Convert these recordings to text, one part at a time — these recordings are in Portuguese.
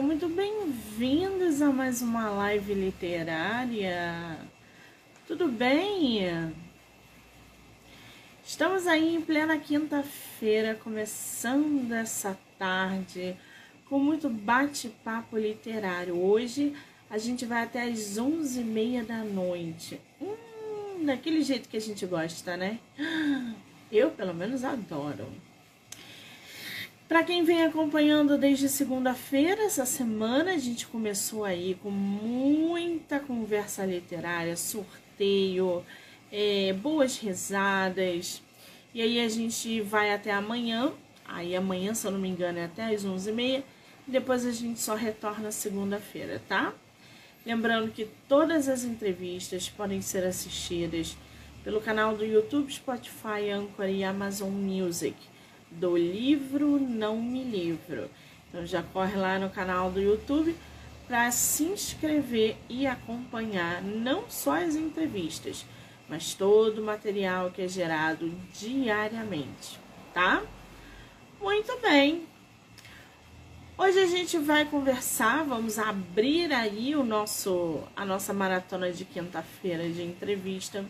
Muito bem-vindos a mais uma live literária. Tudo bem? Estamos aí em plena quinta-feira, começando essa tarde com muito bate-papo literário. Hoje a gente vai até as onze e meia da noite. Hum, daquele jeito que a gente gosta, né? Eu, pelo menos, adoro. Para quem vem acompanhando desde segunda-feira, essa semana a gente começou aí com muita conversa literária, sorteio, é, boas risadas. E aí a gente vai até amanhã. Aí amanhã, se eu não me engano, é até às 11h30. Depois a gente só retorna segunda-feira, tá? Lembrando que todas as entrevistas podem ser assistidas pelo canal do YouTube, Spotify, Anchor e Amazon Music do livro Não Me Livro. Então já corre lá no canal do YouTube para se inscrever e acompanhar não só as entrevistas, mas todo o material que é gerado diariamente, tá? Muito bem. Hoje a gente vai conversar, vamos abrir aí o nosso a nossa maratona de quinta-feira de entrevista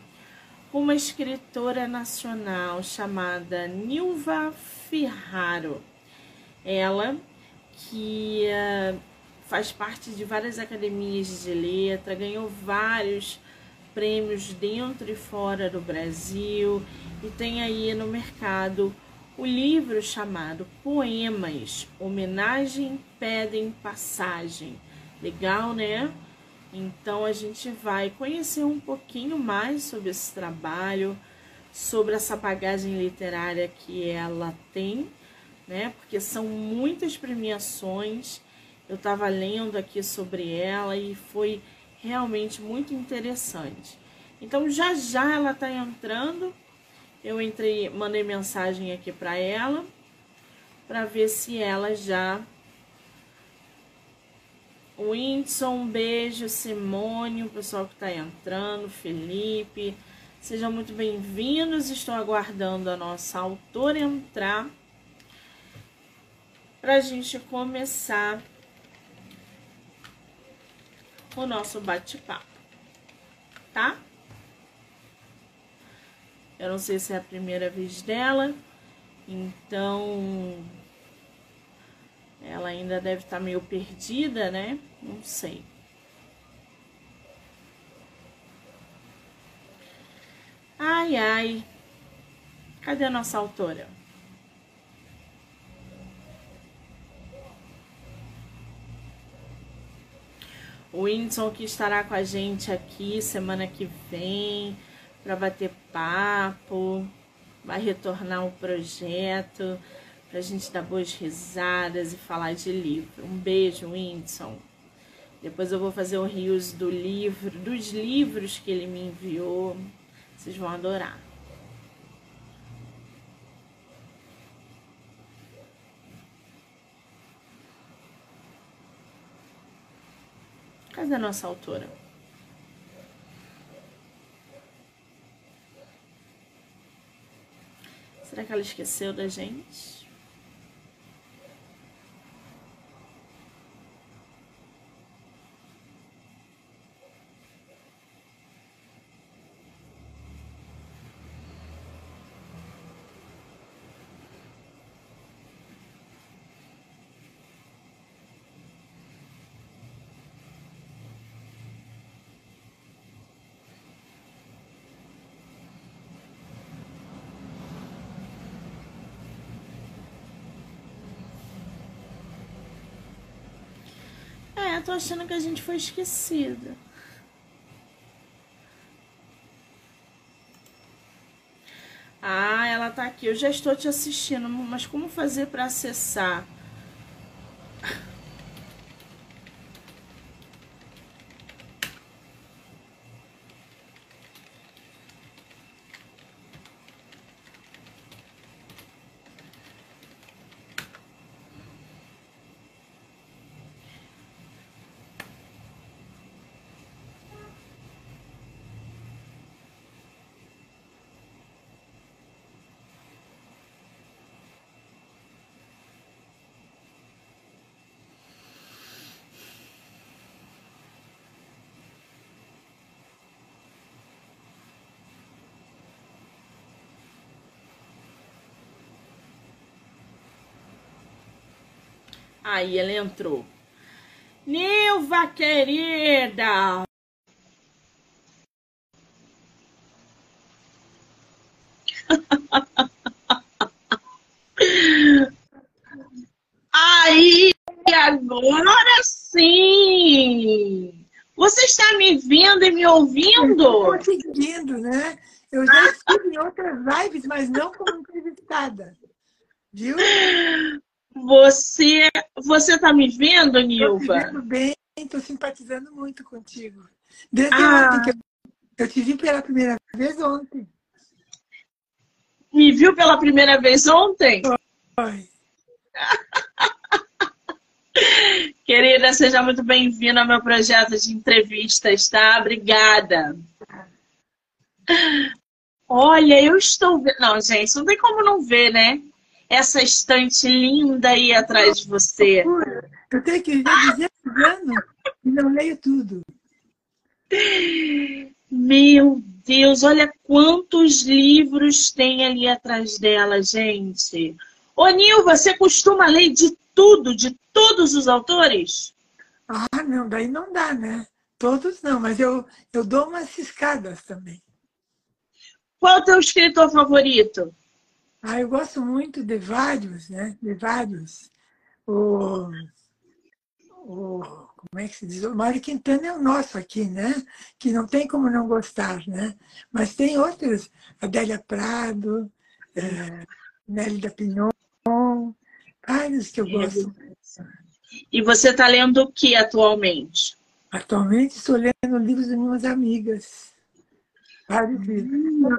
uma escritora nacional chamada Nilva Ferraro. Ela que uh, faz parte de várias academias de letra, ganhou vários prêmios dentro e fora do Brasil e tem aí no mercado o livro chamado Poemas, Homenagem Pedem Passagem. Legal, né? Então a gente vai conhecer um pouquinho mais sobre esse trabalho, sobre essa bagagem literária que ela tem, né? Porque são muitas premiações. Eu estava lendo aqui sobre ela e foi realmente muito interessante. Então já já ela está entrando. Eu entrei, mandei mensagem aqui para ela para ver se ela já Whindersson, um beijo, Simone, o pessoal que está entrando, Felipe. Sejam muito bem-vindos. Estou aguardando a nossa autora entrar para a gente começar o nosso bate-papo, tá? Eu não sei se é a primeira vez dela, então ela ainda deve estar tá meio perdida, né? Não sei. Ai, ai. Cadê a nossa autora? O Whindersson que estará com a gente aqui semana que vem para bater papo, vai retornar o projeto pra gente dar boas risadas e falar de livro. Um beijo, Whindersson. Depois eu vou fazer o rios do livro, dos livros que ele me enviou. Vocês vão adorar. Cadê a nossa autora? Será que ela esqueceu da gente? Tô achando que a gente foi esquecida. Ah, ela tá aqui. Eu já estou te assistindo, mas como fazer para acessar? Aí ela entrou. Nilva, querida! Aí, agora sim! Você está me vendo e me ouvindo? Conseguindo, né? Eu já estive em outras lives, mas não como entrevistada. Viu? Você você tá me vendo, Nilva? Estou vendo bem, estou simpatizando muito contigo. Desde ah. ontem que eu, eu te vi pela primeira vez ontem. Me viu pela primeira vez ontem? Foi. Querida, seja muito bem-vinda ao meu projeto de entrevistas, tá? Obrigada. Olha, eu estou vendo. Não, gente, não tem como não ver, né? Essa estante linda aí atrás de você. Eu tenho que dizer anos e não leio tudo. Meu Deus, olha quantos livros tem ali atrás dela, gente. Ô, Nil, você costuma ler de tudo, de todos os autores? Ah, não, daí não dá, né? Todos não, mas eu, eu dou umas ciscadas também. Qual é o teu escritor favorito? Ah, eu gosto muito de vários, né? De vários. O, o, como é que se diz? O Mário Quintana é o nosso aqui, né? Que não tem como não gostar, né? Mas tem outros, Adélia Prado, é, Nélida Pinhon, vários que eu gosto. E você está lendo o que atualmente? Atualmente estou lendo livros de minhas amigas. Vários livros.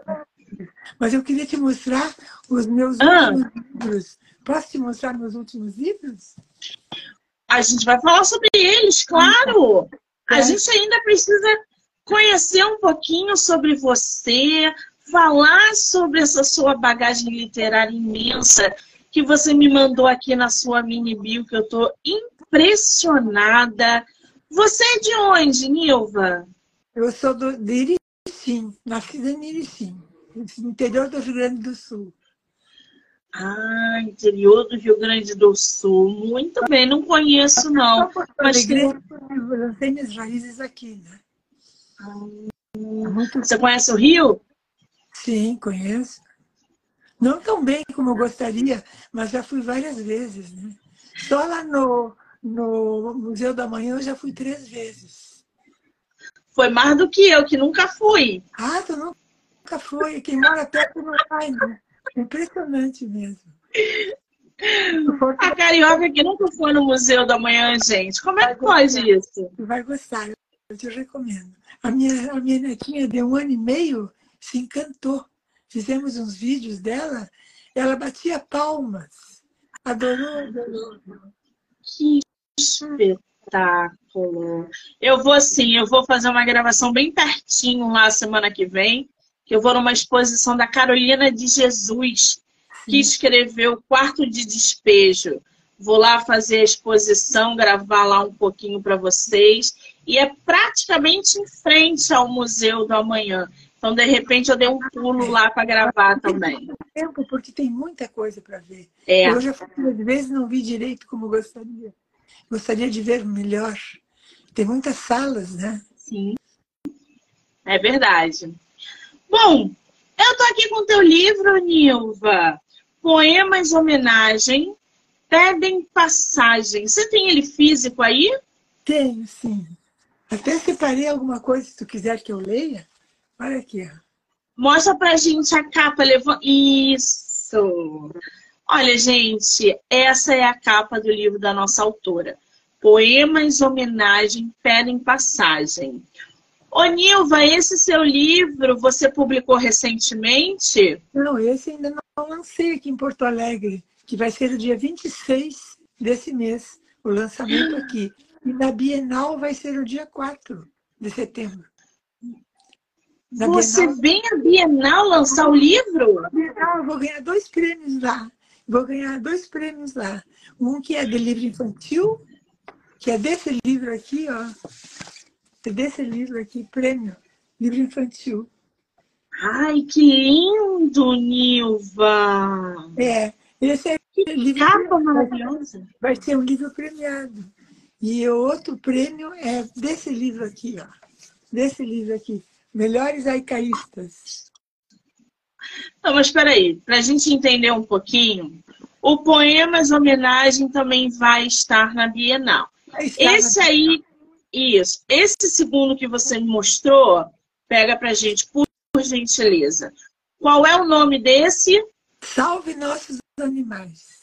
Mas eu queria te mostrar os meus ah. últimos livros. Posso te mostrar meus últimos livros? A gente vai falar sobre eles, claro! É. A gente ainda precisa conhecer um pouquinho sobre você, falar sobre essa sua bagagem literária imensa que você me mandou aqui na sua mini bio, que eu estou impressionada. Você é de onde, Nilva? Eu sou do, de Iricim, nascida em Iricim interior do Rio Grande do Sul. Ah, interior do Rio Grande do Sul. Muito bem, não conheço não. Mas tem... minhas raízes aqui, né? Ah, você conhece o Rio? Sim, conheço. Não tão bem como eu gostaria, mas já fui várias vezes, né? Só lá no, no Museu da Manhã eu já fui três vezes. Foi mais do que eu, que nunca fui. Ah, tu não nunca foi. Quem mora perto não vai, né? Impressionante mesmo. A carioca que nunca foi no Museu da Manhã, gente. Como é que pode isso? Vai gostar, eu te recomendo. A minha, a minha netinha de um ano e meio se encantou. Fizemos uns vídeos dela, ela batia palmas. Adorou, adorou. Que espetáculo. Eu vou sim, eu vou fazer uma gravação bem pertinho lá semana que vem que eu vou numa exposição da Carolina de Jesus, que escreveu Quarto de Despejo. Vou lá fazer a exposição, gravar lá um pouquinho para vocês. E é praticamente em frente ao Museu do Amanhã. Então, de repente, eu dei um pulo lá para gravar também. Tempo, porque tem muita coisa para ver. É. Eu já fui duas vezes não vi direito como gostaria. Gostaria de ver melhor. Tem muitas salas, né? Sim. É verdade. Bom, eu tô aqui com o teu livro, Nilva. Poemas homenagem, pedem passagem. Você tem ele físico aí? Tenho, sim. Até separei alguma coisa, se tu quiser que eu leia. Olha aqui. Mostra pra gente a capa. Isso! Olha, gente, essa é a capa do livro da nossa autora. Poemas homenagem, pedem passagem. Ô, Nilva, esse seu livro você publicou recentemente? Não, esse ainda não lancei aqui em Porto Alegre, que vai ser no dia 26 desse mês, o lançamento aqui. E na Bienal vai ser no dia 4 de setembro. Na você Bienal... vem à Bienal lançar o livro? Na Bienal eu vou ganhar dois prêmios lá. Vou ganhar dois prêmios lá. Um que é de livro infantil, que é desse livro aqui, ó desse livro aqui, prêmio, livro infantil. Ai, que lindo, Nilva! É, esse é Que livro capa maravilhosa. Vai ser um livro premiado. E o outro prêmio é desse livro aqui, ó. Desse livro aqui. Melhores Aicaístas. Não, mas espera aí, para a gente entender um pouquinho, o Poemas Homenagem também vai estar na Bienal. Esse aí, isso, esse segundo que você me mostrou, pega para gente, por gentileza. Qual é o nome desse? Salve Nossos Animais.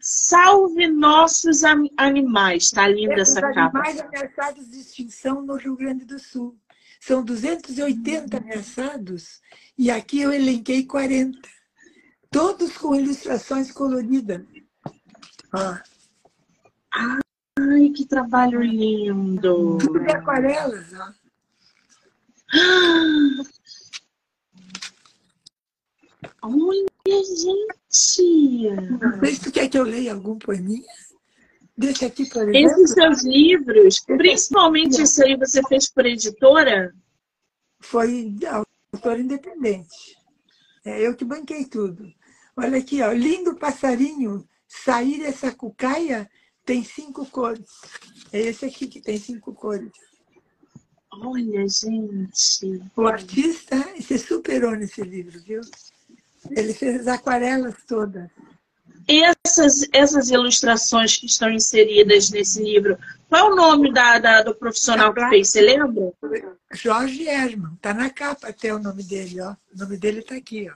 Salve nossos animais. Tá linda essa capa. Animais ameaçados de extinção no Rio Grande do Sul. São 280 ameaçados e aqui eu elenquei 40. Todos com ilustrações coloridas. Ó. Ai, que trabalho lindo. Tudo de aquarelas, ó. Olha, gente! Não sei se tu quer que eu leia algum poeminha. Deixa aqui, por exemplo. Esses seus livros, principalmente esse aí, você fez por editora? Foi autora independente. É eu que banquei tudo. Olha aqui, ó, lindo passarinho, sair essa cucaia tem cinco cores. É esse aqui que tem cinco cores. Olha, gente. O artista se superou nesse livro, viu? Ele fez as aquarelas todas. E essas, essas ilustrações que estão inseridas nesse livro, qual é o nome da, da do profissional que fez? Você lembra? Jorge Herman. Está na capa até o nome dele, ó. O nome dele está aqui, ó.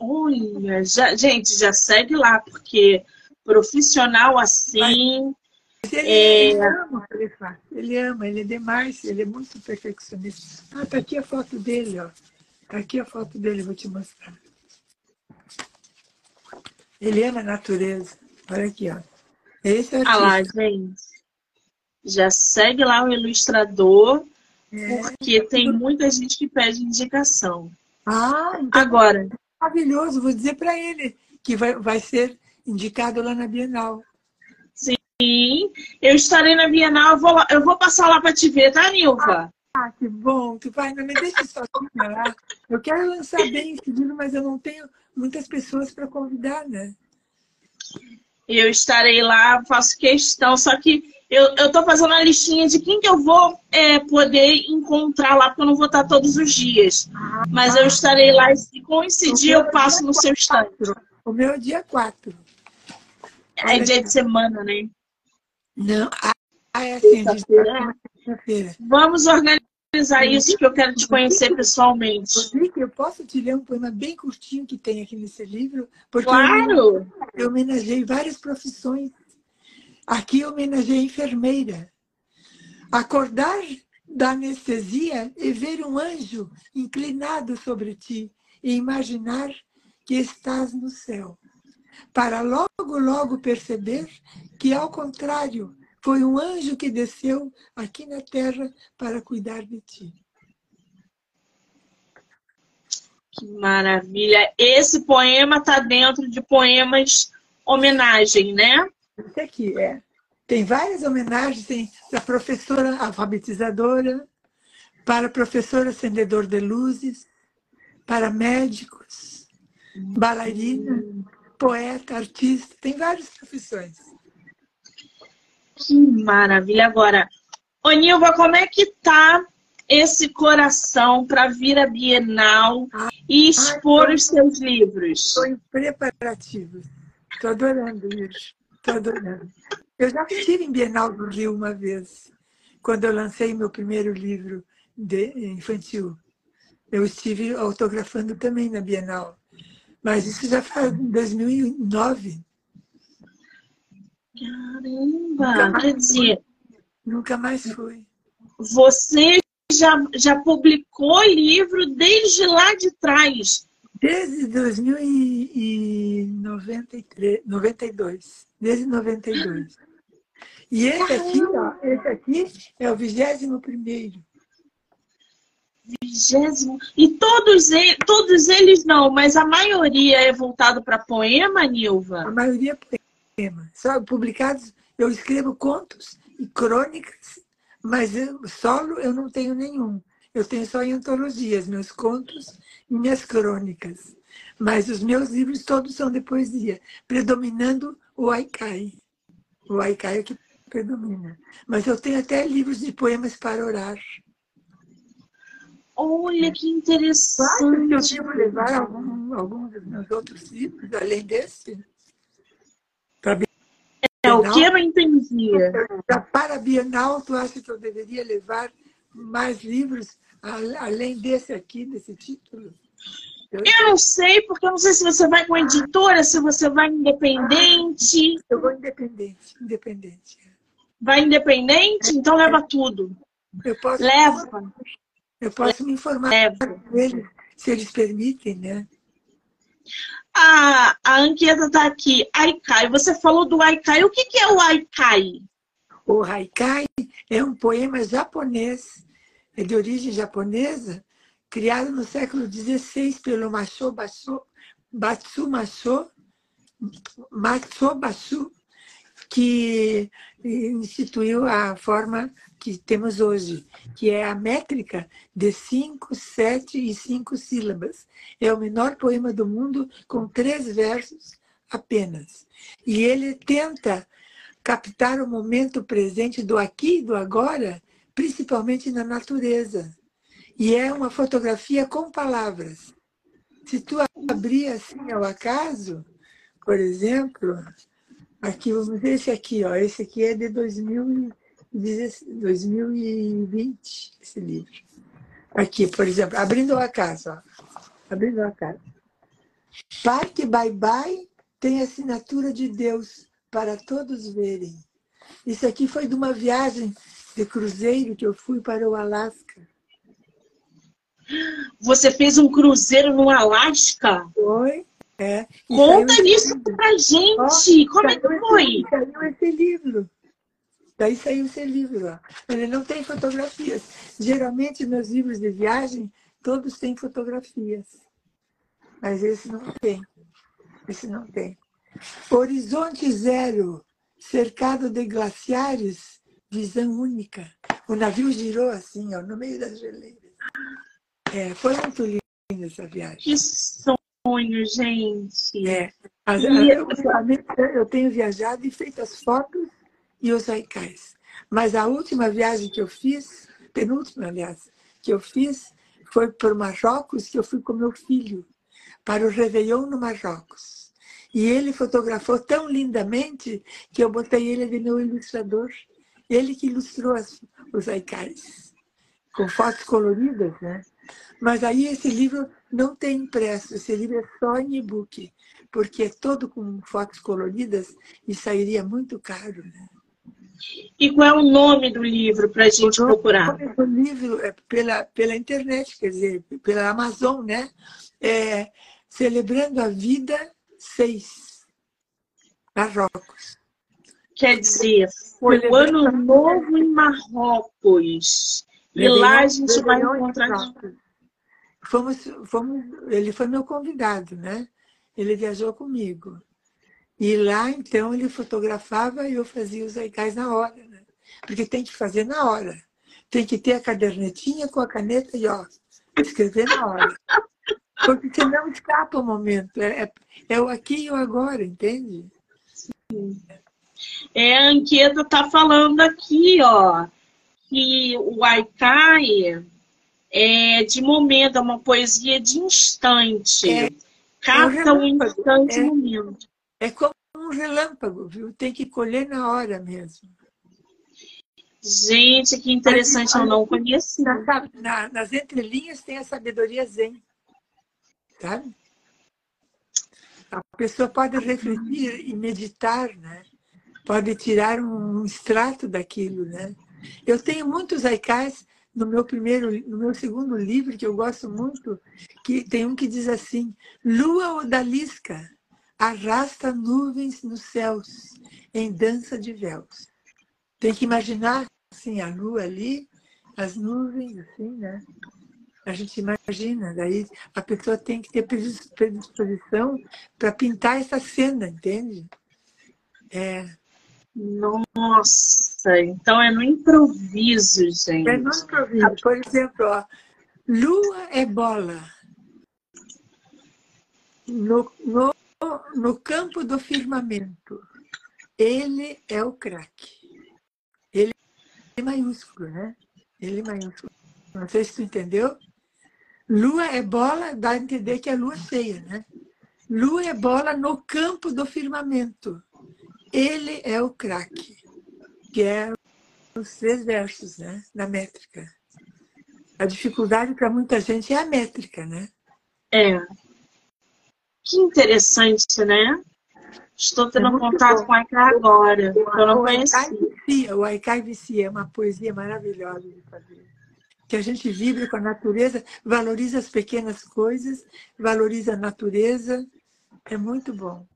Olha, já, gente, já segue lá, porque profissional assim. Mas ele, é... ele ama ele. Ele ama, ele é demais, ele é muito perfeccionista. Ah, tá aqui a foto dele, ó. Tá aqui a foto dele, vou te mostrar. Ele ama a natureza. Olha aqui, ó. Esse é o Ah lá, gente. Já segue lá o ilustrador, é, porque tem muita gente que pede indicação. Ah, então agora. Maravilhoso, vou dizer para ele que vai, vai ser indicado lá na Bienal. Sim, eu estarei na Bienal, eu vou, lá, eu vou passar lá para te ver, tá, Nilva? Ah, que bom, tu vai, não me deixe sozinha lá. Eu quero lançar bem esse livro, mas eu não tenho muitas pessoas para convidar, né? Eu estarei lá, faço questão, só que eu, estou fazendo a listinha de quem que eu vou é, poder encontrar lá, porque eu não vou estar todos os dias. Mas eu estarei lá e se coincidir, eu passo no seu stand. O meu é dia 4. É dia de semana, né? Não, ah, é assim, quinta-feira. Vamos organizar isso que eu quero te conhecer pessoalmente. Rodrigo, eu posso te ler um poema bem curtinho que tem aqui nesse livro? Porque claro! Eu, eu homenageei várias profissões. Aqui eu homenageei a enfermeira. Acordar da anestesia e ver um anjo inclinado sobre ti e imaginar que estás no céu. Para logo, logo perceber que, ao contrário, foi um anjo que desceu aqui na terra para cuidar de ti. Que maravilha! Esse poema está dentro de poemas homenagem, né? Esse aqui, é. Tem várias homenagens, tem para professora alfabetizadora, para professor acendedor de luzes, para médicos, bailarina, poeta, artista, tem várias profissões. Que maravilha. Agora, ô Nilva, como é que tá esse coração para vir à Bienal ah, e expor os seus livros? Estou em preparativos. Estou adorando isso. Estou adorando. Eu já estive em Bienal do Rio uma vez, quando eu lancei meu primeiro livro de infantil. Eu estive autografando também na Bienal. Mas isso já faz 2009. Caramba! Quer dizer, nunca mais fui. Você já, já publicou livro desde lá de trás. Desde 2093, 92. Desde 92. E esse aqui, ó, esse aqui é o vigésimo primeiro. Vigésimo. E todos, eles, todos eles não, mas a maioria é voltado para poema, Nilva? A maioria é poema. Só publicados, eu escrevo contos e crônicas, mas eu, solo eu não tenho nenhum. Eu tenho só em antologias, meus contos e minhas crônicas. Mas os meus livros todos são de poesia, predominando o haikai. O haikai é o que predomina. Mas eu tenho até livros de poemas para orar. Olha que interessante. Acho que eu devo levar algum, algum dos meus outros livros, além desse. É, o que eu não entendi? Para a Bienal, tu acha que eu deveria levar mais livros além desse aqui, desse título? Eu, eu não sei, porque eu não sei se você vai com editora, se você vai independente. Eu vou independente, independente. Vai independente? Então leva tudo. Eu posso, leva. Eu posso me informar leva. Eles, se eles permitem, né? A, a Anquieta está aqui. Aikai. Você falou do Aikai. O que, que é o Aikai? O Haikai é um poema japonês, é de origem japonesa, criado no século XVI pelo Macho Batsu, Batsu Macho, Matsubatsu, que instituiu a forma que temos hoje, que é a métrica de cinco, sete e cinco sílabas. É o menor poema do mundo com três versos apenas. E ele tenta captar o momento presente do aqui e do agora, principalmente na natureza. E é uma fotografia com palavras. Se tu abrir assim ao acaso, por exemplo, aqui vamos ver esse aqui, ó, esse aqui é de 2020, esse livro. Aqui, por exemplo, abrindo o acaso, ó, abrindo o acaso. Parque Bye Bye tem assinatura de Deus para todos verem. Isso aqui foi de uma viagem de cruzeiro que eu fui para o Alasca. Você fez um cruzeiro no Alasca? Foi, é. Conta isso pra gente. Oh, Como é que foi? Saiu esse livro. Daí saiu esse livro. Ó. Ele não tem fotografias. Geralmente, meus livros de viagem, todos têm fotografias. Mas esse não tem. Esse não tem. Horizonte zero, cercado de glaciares, visão única. O navio girou assim, ó, no meio das geleiras. É, foi muito linda essa viagem. Que sonho, gente! É. As, e... eu, eu tenho viajado e feito as fotos e os haikais. Mas a última viagem que eu fiz, penúltima, aliás, que eu fiz, foi para o Marrocos, que eu fui com meu filho, para o Réveillon no Marrocos. E ele fotografou tão lindamente que eu botei ele de meu ilustrador. Ele que ilustrou as, os haikais, com fotos coloridas, né? Mas aí esse livro não tem impresso, esse livro é só em e-book, porque é todo com fotos coloridas e sairia muito caro. Né? E qual é o nome do livro para a gente procurar? O nome do livro é pela, pela internet, quer dizer, pela Amazon, né? É Celebrando a Vida 6, Marrocos. Quer dizer, foi o ano novo em Marrocos. E lá a gente vai encontrar. Fomos, fomos, ele foi meu convidado, né? Ele viajou comigo. E lá, então, ele fotografava e eu fazia os haikais na hora, né? Porque tem que fazer na hora. Tem que ter a cadernetinha com a caneta e, ó, escrever na hora. Porque senão escapa o momento. É, é, é o aqui e o agora, entende? Sim. É, a Anquieta tá falando aqui, ó, que o haikai é de momento, é uma poesia de instante. É, Capta é um, um instante, é, momento. É como um relâmpago, viu? Tem que colher na hora mesmo. Gente, que interessante, eu não conhecia. Na, na, nas entrelinhas tem a sabedoria zen. Sabe? A pessoa pode refletir e meditar, né? Pode tirar um extrato daquilo, né? Eu tenho muitos haikais no meu primeiro, no meu segundo livro que eu gosto muito, que tem um que diz assim: Lua odalisca arrasta nuvens nos céus em dança de véus. Tem que imaginar assim a lua ali, as nuvens assim, né? A gente imagina, daí a pessoa tem que ter predisposição para pintar essa cena, entende? É, nossa, então é no improviso, gente. É no improviso. Por exemplo, ó, lua é bola. no, no, no campo do firmamento. Ele é o craque. Ele é maiúsculo, né? Ele é maiúsculo. Não sei se tu entendeu. Lua é bola, dá a entender que é lua cheia, né? Lua é bola no campo do firmamento. Ele é o craque, que é os três versos, né? Na métrica. A dificuldade para muita gente é a métrica, né? É. Que interessante, né? Estou tendo é contato bom. com o Aikai agora. Eu não conhecia. O Aikai Vicia é uma poesia maravilhosa de fazer que a gente vibra com a natureza, valoriza as pequenas coisas, valoriza a natureza. É muito bom.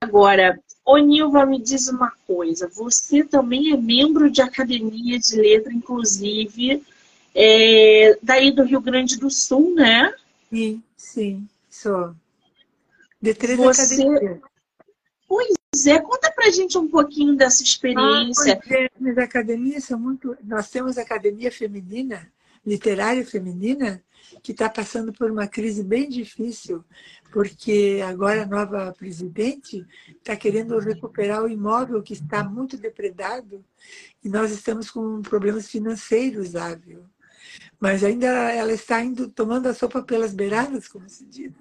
Agora, ô Nilva, me diz uma coisa. Você também é membro de academia de letra, inclusive, é, daí do Rio Grande do Sul, né? Sim, sim, sou. De três Você... academias. Pois é, conta pra gente um pouquinho dessa experiência. Ah, é, as academias são muito. Nós temos academia feminina, literária feminina, que está passando por uma crise bem difícil, porque agora a nova presidente está querendo recuperar o imóvel que está muito depredado e nós estamos com problemas financeiros, Ávio. Mas ainda ela está indo tomando a sopa pelas beiradas, como se diz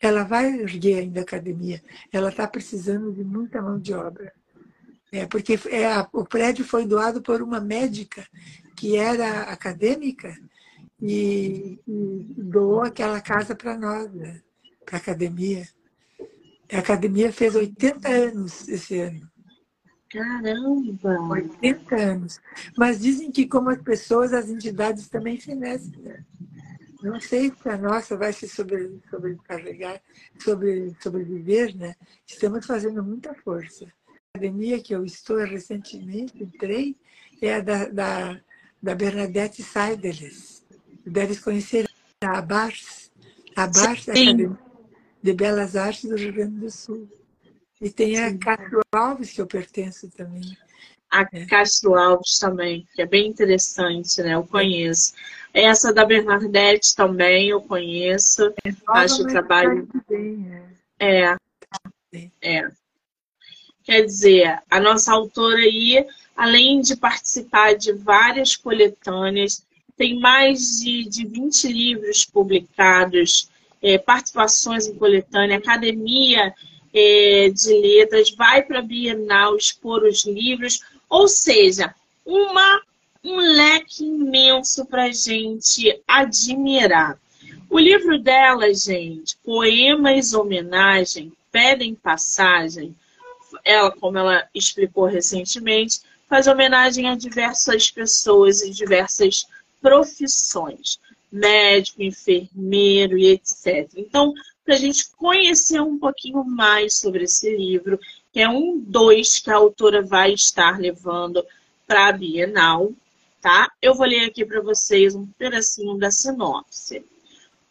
ela vai erguer ainda a academia. Ela está precisando de muita mão de obra. É, porque é, o prédio foi doado por uma médica que era acadêmica e, e doou aquela casa para nós, né? para a academia. A academia fez 80 anos esse ano. Caramba! 80 anos. Mas dizem que, como as pessoas, as entidades também fenecem. Né? não sei se a nossa vai se sobre, sobrecarregar, sobre, sobreviver, né? Estamos fazendo muita força. A academia que eu estou recentemente, entrei, é a da, da, da Bernadette Seideles. Deves conhecer a ABARS. A ABARS é Academia de Belas Artes do Rio Grande do Sul. E tem a Castro Alves, que eu pertenço também. A é. Castro Alves também, que é bem interessante, né? Eu conheço. Essa da Bernadette também eu conheço. É Acho o trabalho. Bem, é. é. É. Quer dizer, a nossa autora aí, além de participar de várias coletâneas, tem mais de, de 20 livros publicados, é, participações em coletânea, academia é, de letras, vai para a Bienal expor os livros, ou seja, uma, um leque imenso para a gente admirar. O livro dela, gente, Poemas Homenagem, Pedem Passagem, ela, como ela explicou recentemente, faz homenagem a diversas pessoas e diversas profissões, médico, enfermeiro e etc. Então, para a gente conhecer um pouquinho mais sobre esse livro que é um dois que a autora vai estar levando para a Bienal, tá? Eu vou ler aqui para vocês um pedacinho da sinopse.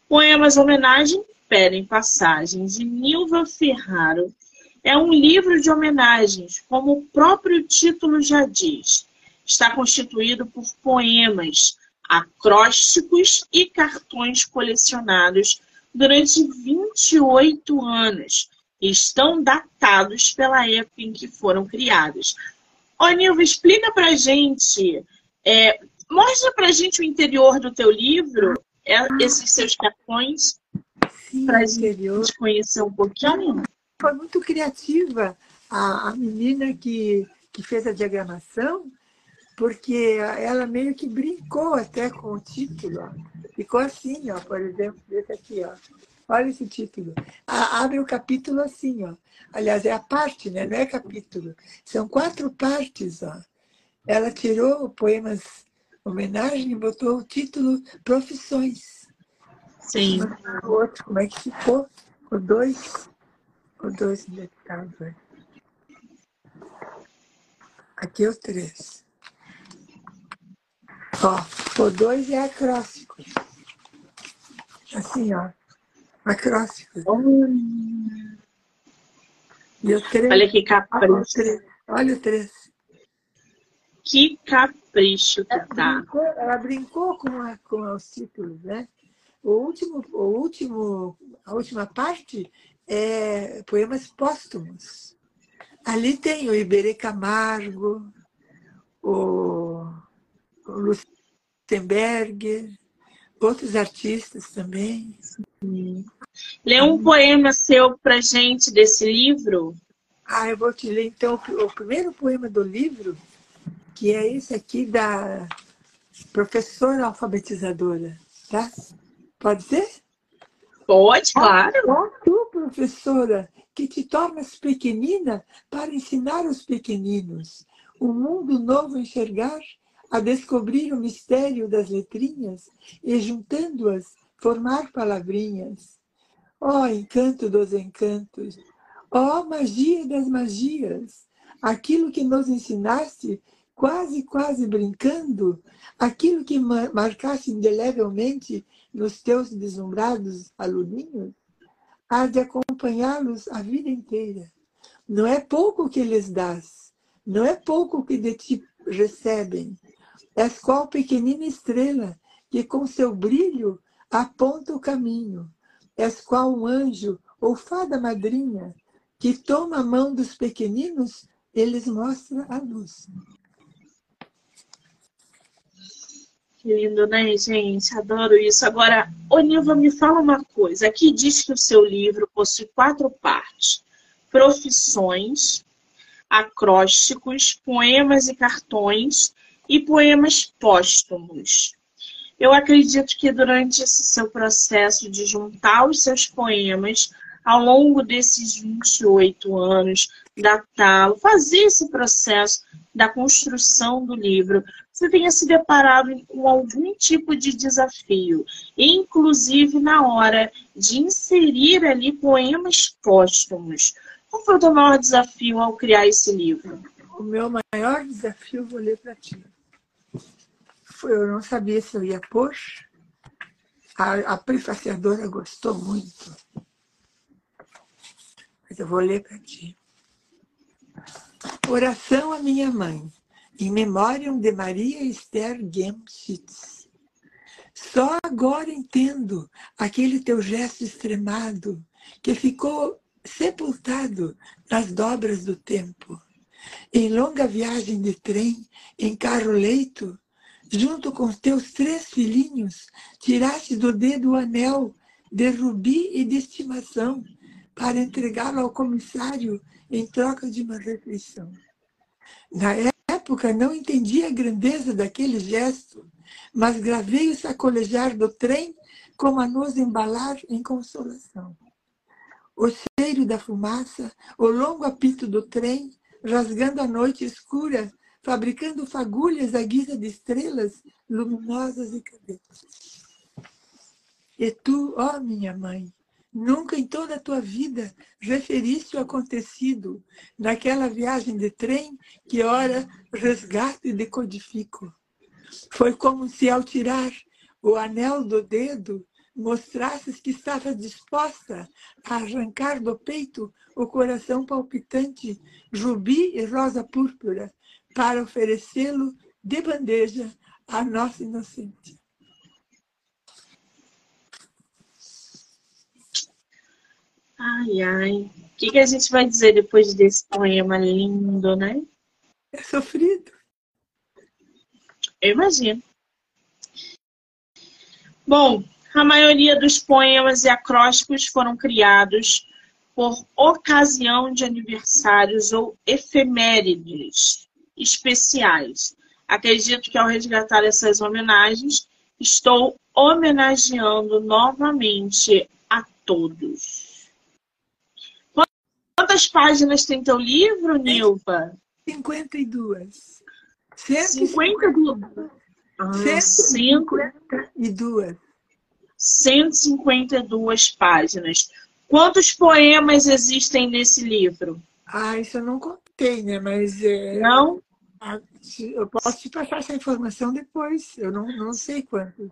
Poemas Homenagem Pedem Passagem, de Nilva Ferraro, é um livro de homenagens, como o próprio título já diz. Está constituído por poemas, acrósticos e cartões colecionados durante 28 anos, estão datados pela época em que foram criados. Ô, Nilva, explica pra gente, é, mostra pra gente o interior do teu livro, é, esses seus cartões, para a gente conhecer um pouquinho. Foi muito criativa a, a menina que, que fez a diagramação, porque ela meio que brincou até com o título. Ó. Ficou assim, ó, por exemplo, esse aqui, ó. Olha esse título. Abre o capítulo assim, ó. Aliás, é a parte, né? Não é capítulo. São quatro partes, ó. Ela tirou poemas homenagem e botou o título Profissões. Sim. O outro, como é que ficou? O dois. O dois detalhes. Aqui é o três. Ó, o dois é acróstico. Assim, ó acróstico. E o três, Olha que capricho. Olha o três. Que capricho que ela tá. Brincou, ela brincou com, a, com os títulos, né? o último, o último, a última parte é poemas póstumos. Ali tem o Iberê Camargo, o, o Lustenberger, outros artistas também. Lê um poema seu para gente desse livro. Ah, eu vou te ler então o primeiro poema do livro, que é esse aqui da professora alfabetizadora, tá? Pode ser? Pode, claro. Ó, tu, professora, que te tornas pequenina para ensinar os pequeninos um mundo novo enxergar, a descobrir o mistério das letrinhas e, juntando-as, formar palavrinhas. Ó oh, encanto dos encantos! Ó oh, magia das magias! Aquilo que nos ensinaste, quase, quase brincando, aquilo que marcaste indelevelmente nos teus deslumbrados aluninhos, há de acompanhá-los a vida inteira. Não é pouco que lhes dás, não é pouco que de ti recebem. És qual pequenina estrela que com seu brilho aponta o caminho. És qual um anjo ou fada madrinha que toma a mão dos pequeninos e lhes mostra a luz. Que lindo, né, gente? Adoro isso. Agora, Oniva, me fala uma coisa. Aqui diz que o seu livro possui quatro partes: profissões, acrósticos, poemas e cartões e poemas póstumos. Eu acredito que durante esse seu processo de juntar os seus poemas, ao longo desses 28 anos, datá-lo, fazer esse processo da construção do livro, você tenha se deparado com algum tipo de desafio, inclusive na hora de inserir ali poemas póstumos. Qual foi o teu maior desafio ao criar esse livro? O meu maior desafio, vou ler para ti. Foi, eu não sabia se eu ia pôr. A, a prefaciadora gostou muito. Mas eu vou ler para ti. Oração à minha mãe. In memoriam de Maria Esther Gemschitz. Só agora entendo aquele teu gesto extremado que ficou sepultado nas dobras do tempo. Em longa viagem de trem, em carro-leito, junto com teus três filhinhos, tiraste do dedo o anel de rubi e de estimação para entregá-lo ao comissário em troca de uma refeição. Na época não entendi a grandeza daquele gesto, mas gravei o sacolejar do trem como a nos embalar em consolação. O cheiro da fumaça, o longo apito do trem, rasgando a noite escura, fabricando fagulhas à guisa de estrelas luminosas e cadentes. E tu, ó minha mãe, Nunca em toda a tua vida referiste o acontecido naquela viagem de trem que ora resgato e decodifico. Foi como se ao tirar o anel do dedo mostrasses que estava disposta a arrancar do peito o coração palpitante, rubi e rosa púrpura, para oferecê-lo de bandeja à nossa inocente. Ai, ai. O que, que a gente vai dizer depois desse poema lindo, né? É sofrido. Eu imagino. Bom, a maioria dos poemas e acrósticos foram criados por ocasião de aniversários ou efemérides especiais. Acredito que ao resgatar essas homenagens, estou homenageando novamente a todos. Quantas páginas tem teu livro, Nilva? 52. 152. Ah, 152. 152 páginas. Quantos poemas existem nesse livro? Ah, isso eu não contei, né? Mas. É... Não? Eu posso te passar essa informação depois. Eu não, não sei quantos.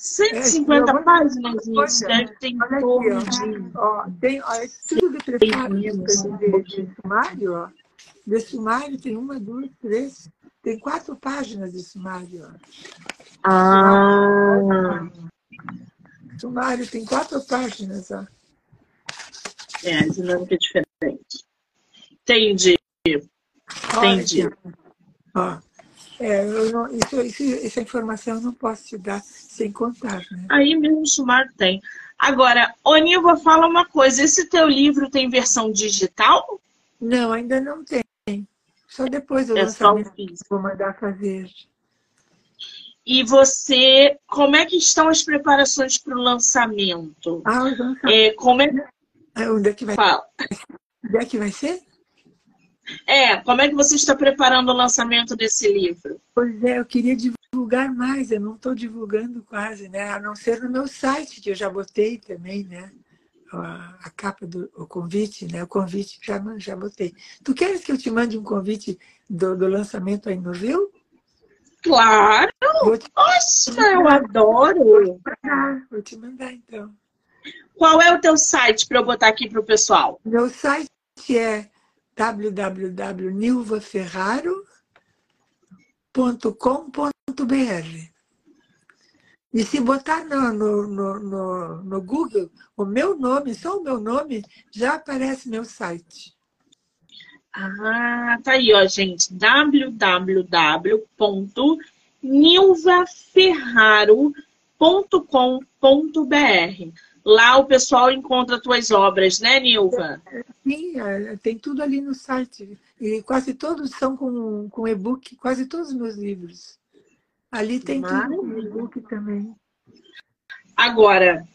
150 é, páginas, isso. Deve ter em torno de. Ó, tem, ó, é tudo de preparo de, de sumário, ó. De sumário tem uma, duas, três. Tem quatro páginas de sumário, ó. Ah! sumário tem quatro páginas. Ó. É, a dinâmica é diferente. Entendi. Entendi. Ó, é, não, isso, isso, essa informação eu não posso te dar sem contar. Né? Aí mesmo o sumário tem. Agora, Oniva, fala uma coisa. Esse teu livro tem versão digital? Não, ainda não tem. Só depois do é lançamento vou mandar fazer. E você, como é que estão as preparações para o lançamento? Ah, o lançamento. É, como é... é onde é que vai Fala. Onde é que vai ser? É, como é que você está preparando o lançamento desse livro? Pois é, eu queria divulgar mais, eu não estou divulgando quase, né? A não ser no meu site, que eu já botei também, né? A, a capa do o convite, né? O convite já, já botei. Tu queres que eu te mande um convite do, do lançamento aí no Rio? Claro! Te... Nossa, eu adoro! Vou te mandar, então. Qual é o teu site para eu botar aqui para o pessoal? Meu site é www.nilvaferraro.com.br. E se botar no, no, no, no, Google o meu nome, só o meu nome, já aparece meu site. Ah, tá aí, ó, gente. www.nilvaferraro.com.br. Lá o pessoal encontra tuas obras, né, Nilva? Sim, é, tem tudo ali no site. E quase todos são com, com e-book, quase todos os meus livros. Ali tem Maravilha. tudo no e-book também. Agora,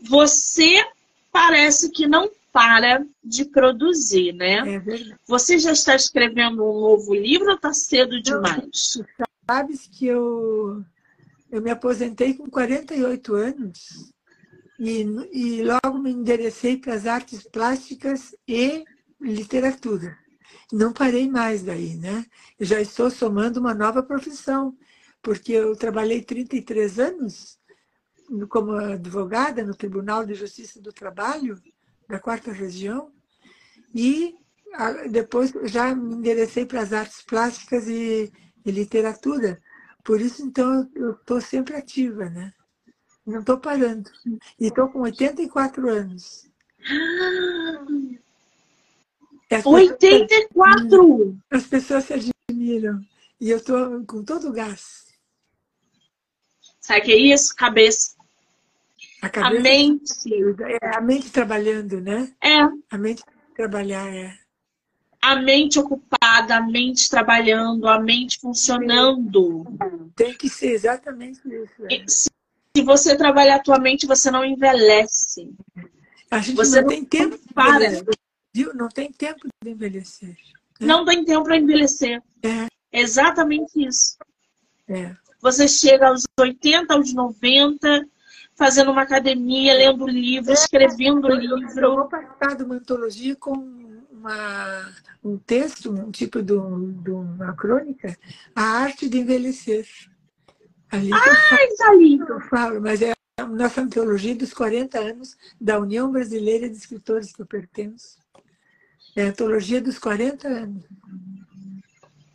você parece que não para de produzir, né? É verdade. Você já está escrevendo um novo livro ou está cedo demais? Não, sabes que eu, eu me aposentei com 48 anos e, e logo me enderecei para as artes plásticas e literatura. Não parei mais daí, né? Eu já estou somando uma nova profissão, porque eu trabalhei 33 anos como advogada no Tribunal de Justiça do Trabalho da quarta região e depois já me enderecei para as artes plásticas e, e literatura. Por isso, então, eu estou sempre ativa, né? Não estou parando. E estou com 84 anos. As 84! as pessoas se admiram. E eu estou com todo o gás. Sabe o que é isso? Cabeça. A, cabeça, a mente. É a mente trabalhando, né? É. A mente trabalhar, é. A mente ocupada, a mente trabalhando, a mente funcionando. Tem que ser exatamente isso. É se você trabalhar a tua mente, você não envelhece. A gente você não, tem tempo para. Viu? Não tem tempo de envelhecer. Né? Não tem tempo para envelhecer. É. Exatamente isso. É. Você chega aos 80, aos 90, fazendo uma academia, lendo livro, é. escrevendo livro. Eu vou participar de uma antologia com uma, um texto, um tipo de, de uma crônica, A Arte de Envelhecer. Ali Ai, tá lindo! Eu falo, mas é a nossa antologia dos 40 anos da União Brasileira de Escritores que eu pertenço. É a antologia dos 40 anos.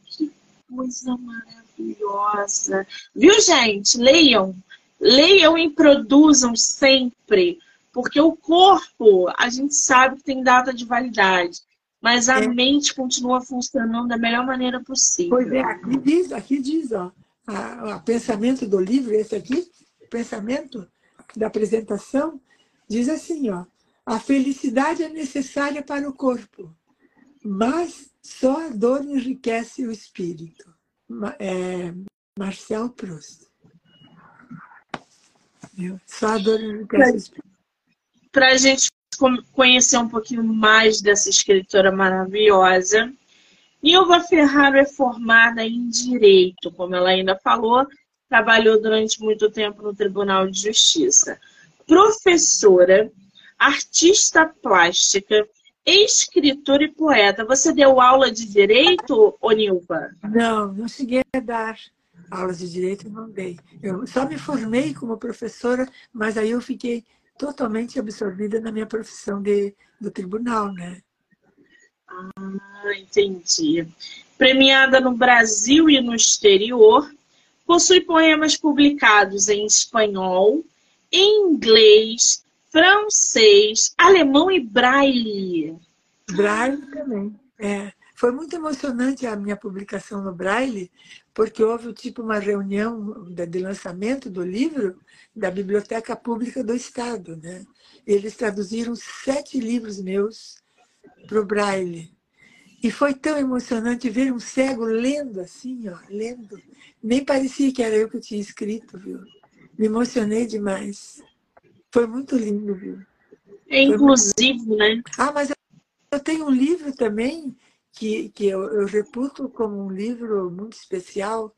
Que coisa maravilhosa! Viu, gente? Leiam. Leiam e produzam sempre. Porque o corpo, a gente sabe que tem data de validade. Mas a é. mente continua funcionando da melhor maneira possível. Pois é, aqui diz, aqui diz, ó o pensamento do livro, esse aqui, o pensamento da apresentação, diz assim, ó, a felicidade é necessária para o corpo, mas só a dor enriquece o espírito. É, Marcel Proust. Só a dor enriquece o espírito. Para a gente conhecer um pouquinho mais dessa escritora maravilhosa, Nilva Ferraro é formada em Direito, como ela ainda falou, trabalhou durante muito tempo no Tribunal de Justiça. Professora, artista plástica, escritora e poeta. Você deu aula de Direito, ô Nilva? Não, não cheguei a dar aulas de Direito, não dei. Eu só me formei como professora, mas aí eu fiquei totalmente absorvida na minha profissão de, do tribunal, né? Ah, entendi. Premiada no Brasil e no exterior, possui poemas publicados em espanhol, inglês, francês, alemão e braille. Braille também, é. Foi muito emocionante a minha publicação no Braille, porque houve tipo uma reunião de lançamento do livro da Biblioteca Pública do Estado. Né? Eles traduziram sete livros meus para o Braille. E foi tão emocionante ver um cego lendo assim, ó, lendo. Nem parecia que era eu que tinha escrito, viu? Me emocionei demais. Foi muito lindo, viu? É inclusivo, né? Ah, mas eu tenho um livro também que, que eu, eu reputo como um livro muito especial,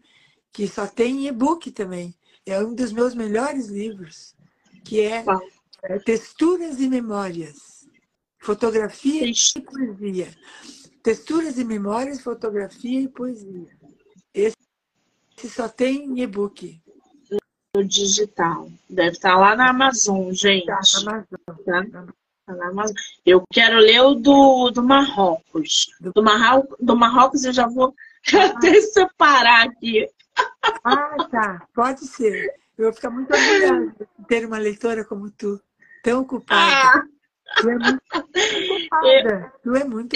que só tem e-book também. É um dos meus melhores livros, que é, é Texturas e Memórias. Fotografia Ixi. e poesia. Texturas e memórias, fotografia e poesia. Esse, esse só tem e-book. No digital. Deve estar lá na Amazon, gente. Tá na Amazon. Tá? Eu quero ler o do, do Marrocos. Do, Marrocos. do Marrocos eu já vou até separar aqui. Ah, tá. Pode ser. Eu vou ficar muito orgulhosa de ter uma leitora como tu, tão ocupada. Ah. Tu é muito ocupada. Tu é muito.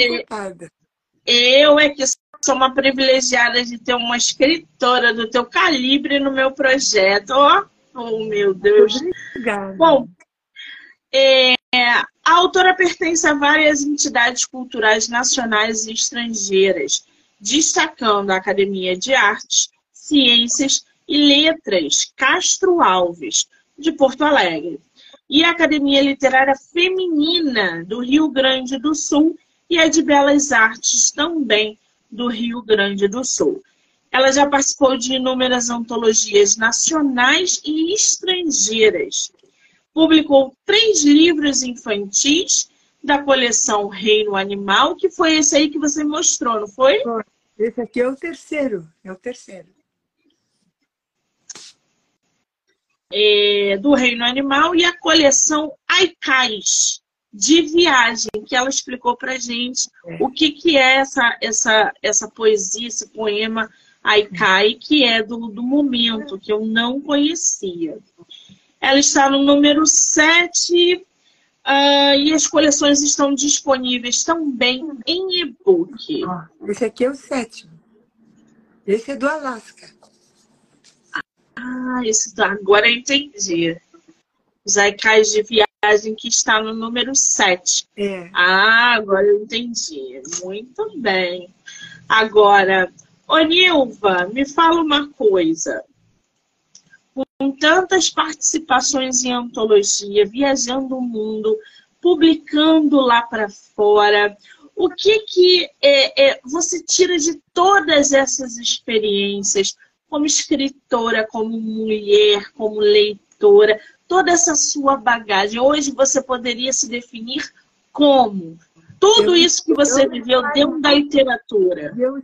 Eu é que sou uma privilegiada de ter uma escritora do teu calibre no meu projeto. Oh, oh meu Deus. Obrigada. Bom, é, a autora pertence a várias entidades culturais nacionais e estrangeiras, destacando a Academia de Artes, Ciências e Letras Castro Alves, de Porto Alegre, e a Academia Literária Feminina do Rio Grande do Sul e a de Belas Artes também do Rio Grande do Sul. Ela já participou de inúmeras antologias nacionais e estrangeiras, publicou três livros infantis da coleção Reino Animal, que foi esse aí que você mostrou, não foi? Esse aqui é o terceiro, é o terceiro. É, do Reino Animal e a coleção Aicais, de viagem, que ela explicou para gente é. o que, que é essa, essa, essa poesia, esse poema Aikai, que é do, do momento, que eu não conhecia. Ela está no número 7 uh, ah, e as coleções estão disponíveis também em e-book. esse aqui é o sétimo. Esse é do Alasca. Ah, esse agora eu entendi. Os Aicais de viagem que está no número 7. É. Ah, agora eu entendi. Muito bem. Agora, ô Nilva, me fala uma coisa com tantas participações em antologia, viajando o mundo, publicando lá para fora, o que que é, é, você tira de todas essas experiências como escritora, como mulher, como leitora, toda essa sua bagagem? Hoje você poderia se definir como? Tudo eu, isso que você viveu dentro da literatura. Eu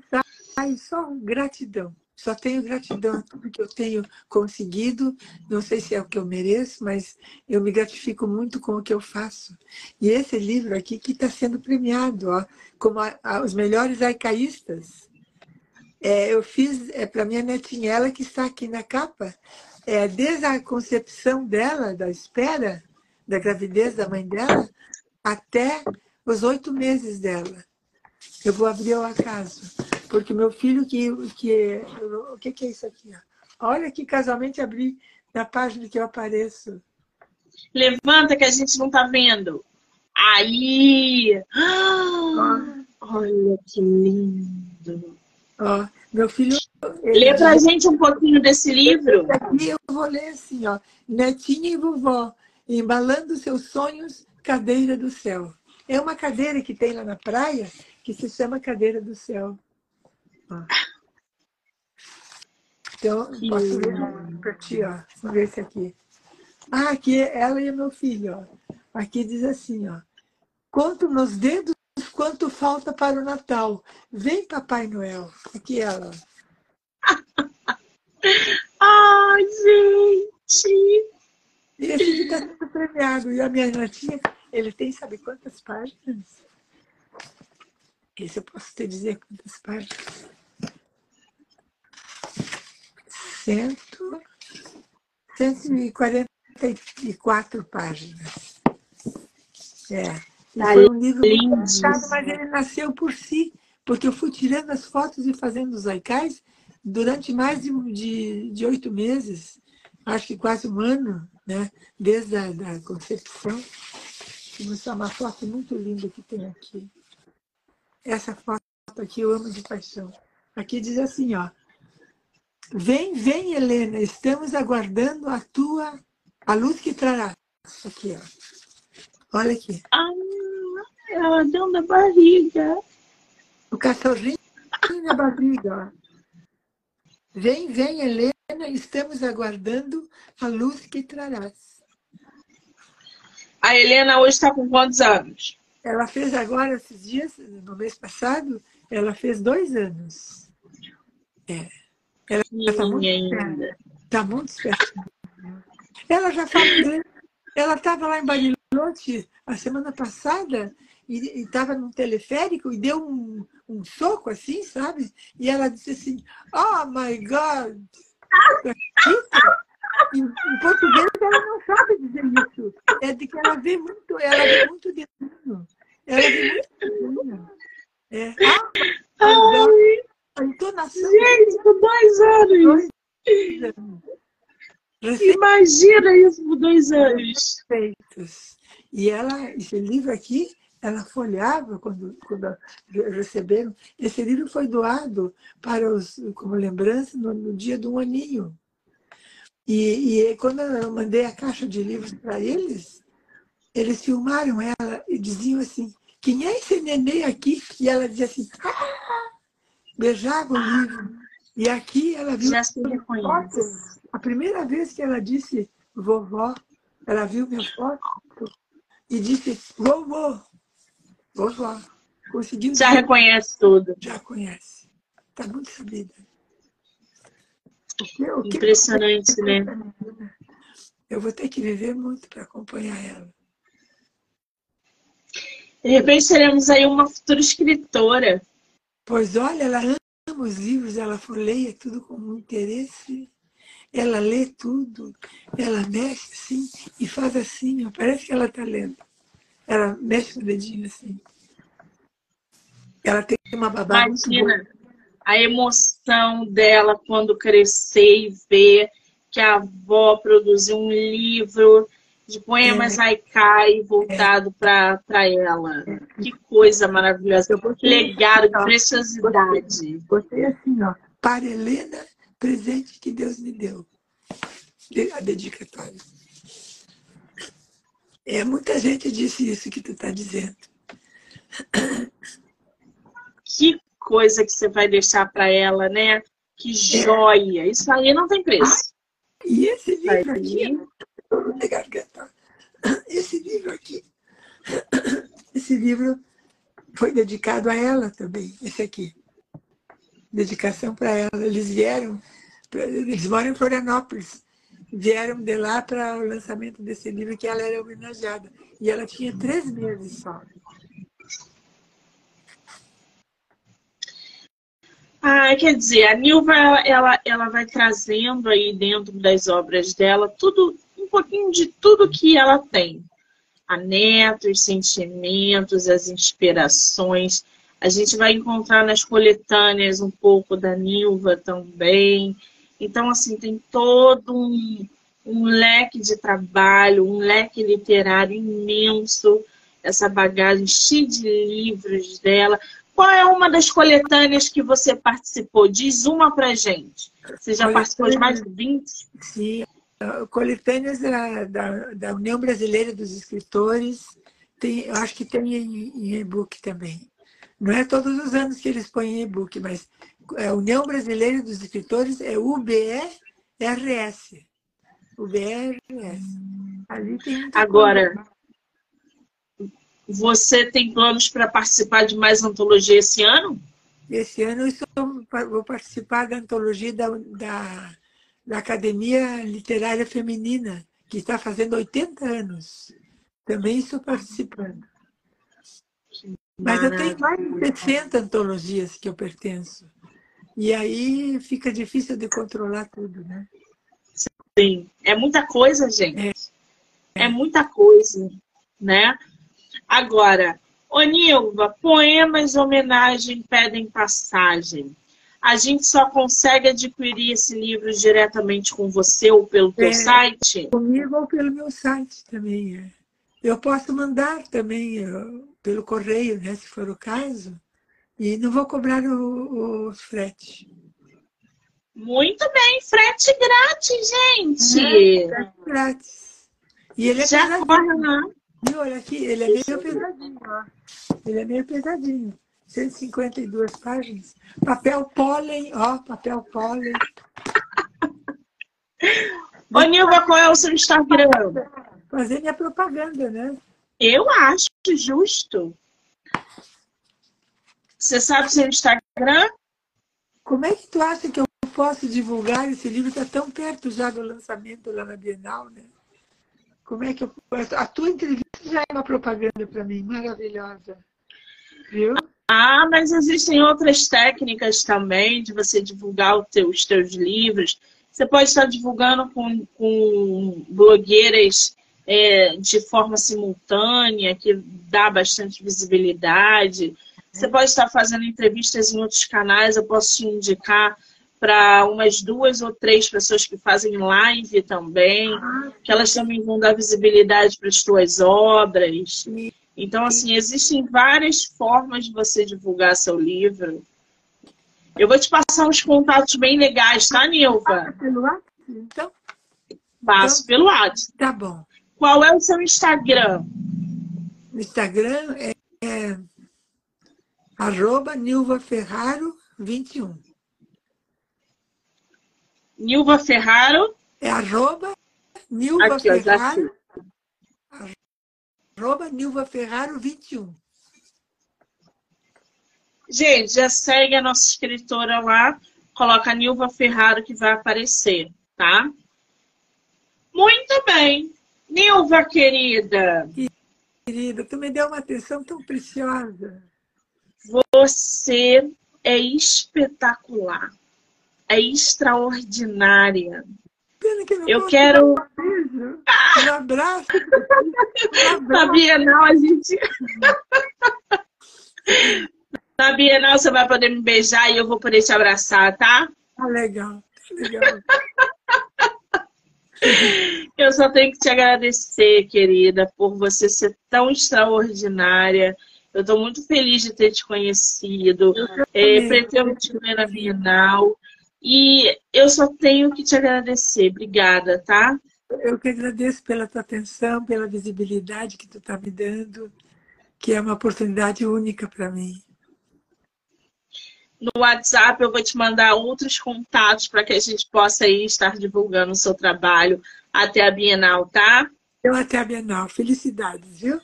saio só gratidão. Só tenho gratidão a tudo que eu tenho conseguido. Não sei se é o que eu mereço, mas eu me gratifico muito com o que eu faço. E esse livro aqui que está sendo premiado, ó, como a, a, os melhores arcaístas. É, eu fiz é, para minha netinha, ela que está aqui na capa, é, desde a concepção dela, da espera, da gravidez da mãe dela, até os oito meses dela. Eu vou abrir o acaso. Porque meu filho, que, que o que, que é isso aqui? Olha que casualmente abri na página que eu apareço. Levanta que a gente não está vendo. Aí! Ah, olha que lindo! Ó, meu filho. Lê pra gente um pouquinho desse livro. Aqui eu vou ler assim, ó. Netinha e vovó, embalando seus sonhos, cadeira do céu. É uma cadeira que tem lá na praia que se chama Cadeira do Céu. Então, que... posso ler para ti, ó. Vamos ver esse aqui. Ah, aqui é ela e meu filho, ó. Aqui diz assim, ó. Conto nos dedos quanto falta para o Natal. Vem, Papai Noel. Aqui ela. Ai, gente! Esse aqui está sendo premiado. E a minha netinha, ele tem, sabe quantas páginas? Esse eu posso te dizer quantas páginas cento, 140 54 páginas. É. Tá foi um livro lindíssimo. complicado, mas ele nasceu por si, porque eu fui tirando as fotos e fazendo os haikais durante mais de, de, de oito meses, acho que quase um ano, né? desde a da concepção. Vou mostrar uma foto muito linda que tem aqui. Essa foto aqui eu amo de paixão. Aqui diz assim, ó. Vem, vem, Helena, estamos aguardando a tua, a luz que trará. Aqui, ó. Olha aqui. Ah, ela deu na barriga. O cachorrinho na barriga. Vem, vem, Helena, estamos aguardando a luz que trarás. A Helena hoje está com quantos anos? Ela fez agora, esses dias, no mês passado, ela fez dois anos. É. Ela está muito ainda. Está muito esperta. Ela já fala inglês. Ela estava lá em Bariloche a semana passada e estava num teleférico e deu um, um soco assim, sabe? E ela disse assim, oh my God! Em, em português ela não sabe dizer isso. É de que ela vê muito, ela vê muito desenho. Ela vê muito desenho. É. Ah, my God! A entonação. Gente, com dois anos! Recém Imagina isso por dois anos. feitos. E ela, esse livro aqui, ela folhava quando, quando receberam. Esse livro foi doado para os, como lembrança no, no dia do aninho. E, e quando eu mandei a caixa de livros para eles, eles filmaram ela e diziam assim, quem é esse neném aqui? E ela dizia assim, ah! beijava o livro. E aqui ela viu Já se reconhece. A primeira vez que ela disse vovó, ela viu minha foto e disse vovô, vovó. Conseguiu Já dizer, reconhece tudo. já conhece. Está muito sabida. O que- o que- Impressionante, né? Eu vou ter que viver muito para acompanhar ela. De repente teremos aí uma futura escritora. Pois olha, ela ama os livros, ela folheia tudo com muito interesse. Ela lê tudo, ela mexe assim e faz assim, parece que ela está lendo. Ela mexe o dedinho assim. Ela tem uma babá. Imagina a emoção dela quando crescer e ver que a avó produziu um livro de poemas haikai voltado para ela. Que coisa maravilhosa. Que legado, que ó, preciosidade. botei assim, ó, para Helena, presente que Deus me deu. De- A dedicatória. É, muita gente disse isso que tu está dizendo. Que coisa que você vai deixar para ela, né? Que joia. Isso aí não tem preço. E esse livro aqui. Esse livro aqui, esse livro foi dedicado a ela também, esse aqui. Dedicação para ela. Eles vieram, eles moram em Florianópolis, vieram de lá para o lançamento desse livro que ela era homenageada. E ela tinha três meses só. Ah, quer dizer, a Nilva, ela, ela vai trazendo aí dentro das obras dela tudo, um pouquinho de tudo que ela tem. A neta, os sentimentos, as inspirações. A gente vai encontrar nas coletâneas um pouco da Nilva também. Então, assim, tem todo um, um leque de trabalho, um leque literário imenso, essa bagagem cheia de livros dela. Qual é uma das coletâneas que você participou? Diz uma pra gente. Você já participou de mais de 20? Sim, uh, coletâneas da, da, da União Brasileira dos Escritores, tem, eu acho que tem em, em e-book também. Não é todos os anos que eles põem em e-book, mas a União Brasileira dos Escritores é UBRS. UBRS. Ali tem Agora, coisa. Você tem planos para participar de mais antologia esse ano? Esse ano eu estou- vou participar da antologia da, da, da Academia Literária Feminina, que está fazendo 80 anos. Também estou participando. Mas eu tenho mais de 60 antologias que eu pertenço. E aí fica difícil de controlar tudo, né? Sim. É muita coisa, gente. é muita coisa, né? Agora, Ô Nilva, poemas homenagem pedem passagem. A gente só consegue adquirir esse livro diretamente com você ou pelo teu é, site? Comigo ou pelo meu site também. É. Eu posso mandar também uh, pelo correio, né, se for o caso. E não vou cobrar o, o frete. Muito bem, frete grátis, gente. É, frete grátis. E ele é Já corre lá. E olha aqui, ele é meio pesadinho, ó. Ele é meio pesadinho. 152 páginas. Papel pólen, ó, papel pólen. Ô, Nilva, qual é o seu Instagram? Fazer minha propaganda, né? Eu acho justo. Você sabe o seu Instagram? Como é que tu acha que eu posso divulgar esse livro? Está tão perto já do lançamento lá na Bienal, né? Como é que eu posso... A tua entrevista já é uma propaganda para mim, maravilhosa. Viu? Ah, mas existem outras técnicas também de você divulgar os teus livros. Você pode estar divulgando com, com blogueiras é, de forma simultânea, que dá bastante visibilidade. Você pode estar fazendo entrevistas em outros canais, eu posso te indicar para umas duas ou três pessoas que fazem live também, que elas também vão dar visibilidade para as tuas obras. Então, assim, existem várias formas de você divulgar seu livro. Eu vou te passar uns contatos bem legais, tá, Nilva? Pelo WhatsApp, então? Passo então, pelo WhatsApp. Tá bom. Qual é o seu Instagram? O Instagram é, é arroba Nilva Ferraro 21. Nilva Ferraro? É arroba Nilva Aqui, Ferraro. Ó, arroba Nilva Ferraro 21. Gente, já segue a nossa escritora lá. Coloca Nilva Ferraro que vai aparecer, tá? Muito bem. Nilva, querida. Querida, tu me deu uma atenção tão preciosa. Você é espetacular. É extraordinária. Pena que não eu quero. Um, um abraço. Um abraço. Na Bienal, a gente. Na Bienal, você vai poder me beijar e eu vou poder te abraçar, tá? Ah, legal. Legal. Eu só tenho que te agradecer, querida, por você ser tão extraordinária. Eu estou muito feliz de ter te conhecido. É, pretendo te ver na Bienal. E eu só tenho que te agradecer. Obrigada, tá? Eu que agradeço pela tua atenção, pela visibilidade que tu está me dando, que é uma oportunidade única para mim. No WhatsApp eu vou te mandar outros contatos para que a gente possa aí estar divulgando o seu trabalho até a Bienal, tá? Eu até a Bienal. Felicidades, viu?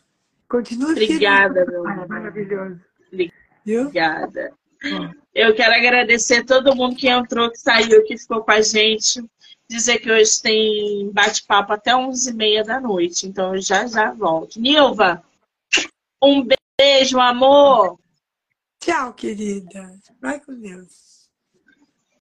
Continua Obrigada, meu Maravilhoso. Obrigada. Viu? Eu quero agradecer a todo mundo que entrou, que saiu, que ficou com a gente. Dizer que hoje tem bate-papo até 11h30 da noite. Então eu já já volto. Nilva, um beijo, amor! Tchau, querida. Vai com Deus.